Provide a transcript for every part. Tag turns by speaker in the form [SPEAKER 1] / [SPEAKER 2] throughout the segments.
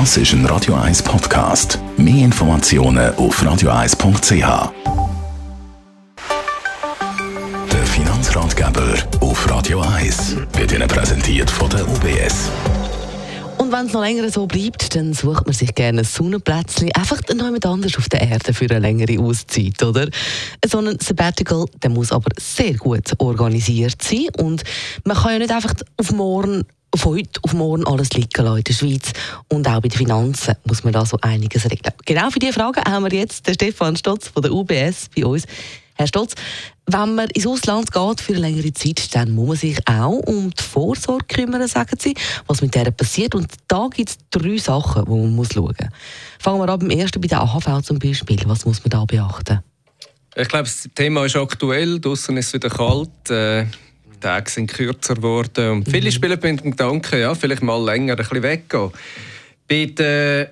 [SPEAKER 1] Das ist ein Radio 1 Podcast. Mehr Informationen auf radio1.ch. Der Finanzratgeber auf Radio 1 wird Ihnen präsentiert von der UBS.
[SPEAKER 2] Und wenn es noch länger so bleibt, dann sucht man sich gerne ein Sonnenplätzchen einfach noch jemand anders auf der Erde für eine längere Auszeit, oder? So ein Sabbatical, der muss aber sehr gut organisiert sein und man kann ja nicht einfach auf morgen von heute auf morgen alles liegen lassen in der Schweiz. Und auch bei den Finanzen muss man da so einiges regeln. Genau für diese Frage haben wir jetzt den Stefan Stotz von der UBS bei uns. Herr Stotz, wenn man ins Ausland geht für eine längere Zeit, dann muss man sich auch um die Vorsorge kümmern, sagen Sie, was mit der passiert. Und da gibt es drei Sachen, die man muss schauen muss. Fangen wir an beim ersten, bei der AHV zum Beispiel. Was muss man da beachten?
[SPEAKER 3] Ich glaube, das Thema ist aktuell. Draußen ist es wieder kalt. Äh, Tage sind kürzer geworden. Und viele mhm. spielen mit dem Gedanken, ja, vielleicht mal länger ein bisschen weggehen. Bei der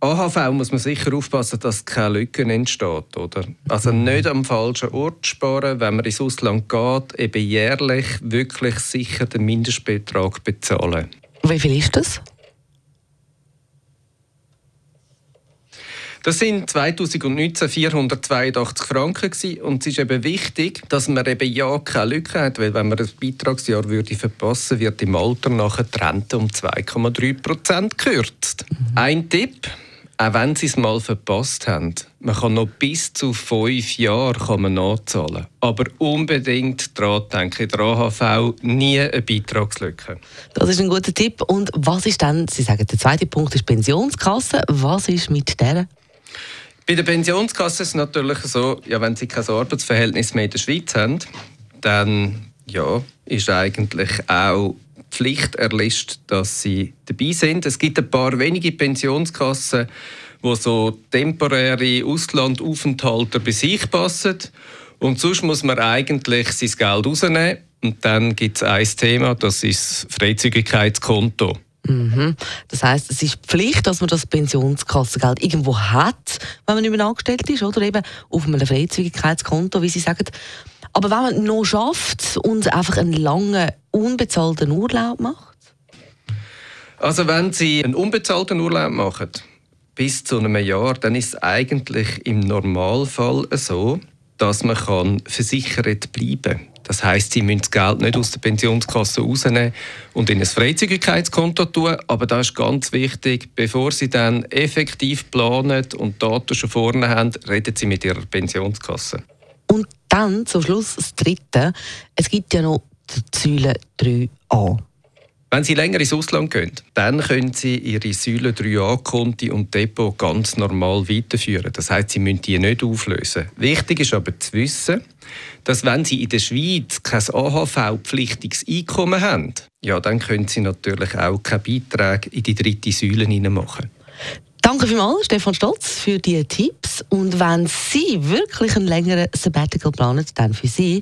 [SPEAKER 3] AHV muss man sicher aufpassen, dass keine Lücken entsteht. Oder? Also nicht am falschen Ort sparen, wenn man ins Ausland geht, eben jährlich wirklich sicher den Mindestbetrag bezahlen.
[SPEAKER 2] Wie viel ist das?
[SPEAKER 3] Das sind 2019 482 Franken gewesen. und es ist eben wichtig, dass man eben ja keine Lücke hat, weil wenn man ein Beitragsjahr würde verpassen, wird im Alter nachher die Rente um 2,3 Prozent gekürzt. Mhm. Ein Tipp: auch wenn sie es mal verpasst haben, man kann noch bis zu fünf Jahre kann man nachzahlen. Aber unbedingt daran denken, der AHV nie eine Beitragslücke.
[SPEAKER 2] Das ist ein guter Tipp. Und was ist dann, Sie sagen, der zweite Punkt ist Pensionskasse. Was ist mit der?
[SPEAKER 3] Bei der Pensionskasse ist es natürlich so, ja, wenn Sie kein Arbeitsverhältnis mehr in der Schweiz haben, dann ja, ist eigentlich auch Pflicht erlischt, dass sie dabei sind. Es gibt ein paar wenige Pensionskassen, wo so temporäre Auslandaufenthalte bei sich passen. Und sonst muss man eigentlich sein Geld rausnehmen. Und dann gibt es ein Thema, das ist das Freizügigkeitskonto.
[SPEAKER 2] Mhm. Das heißt, es ist Pflicht, dass man das Pensionskassengeld irgendwo hat, wenn man nicht mehr angestellt ist, oder eben auf einem Freizügigkeitskonto, wie Sie sagen. Aber wenn man noch schafft und einfach einen langen, unbezahlten Urlaub macht?
[SPEAKER 3] Also wenn Sie einen unbezahlten Urlaub machen, bis zu einem Jahr, dann ist es eigentlich im Normalfall so, dass man kann versichert bleiben kann. Das heißt, Sie müssen das Geld nicht aus der Pensionskasse rausnehmen und in ein Freizügigkeitskonto tun. Aber das ist ganz wichtig, bevor Sie dann effektiv planen und Daten schon vorne haben, reden Sie mit Ihrer Pensionskasse.
[SPEAKER 2] Und dann zum Schluss das Dritte. Es gibt ja noch die Säule 3a.
[SPEAKER 3] Wenn Sie länger ins Ausland gehen, dann können Sie Ihre Säule 3a-Konti und Depot ganz normal weiterführen. Das heißt, Sie müssen die nicht auflösen. Wichtig ist aber zu wissen, dass wenn Sie in der Schweiz kein AHV-pflichtiges Einkommen haben, ja, dann können Sie natürlich auch keine Beiträge in die dritte Säule machen.
[SPEAKER 2] Danke vielmals, Stefan Stolz, für die Tipps. Und wenn Sie wirklich einen längeren Sabbatical planen, dann für Sie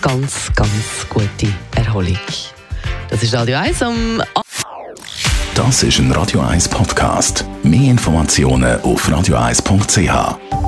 [SPEAKER 2] ganz, ganz gute Erholung. Das ist Radio 1 am
[SPEAKER 1] Das ist ein Radio 1 Podcast. Mehr Informationen auf radio1.ch.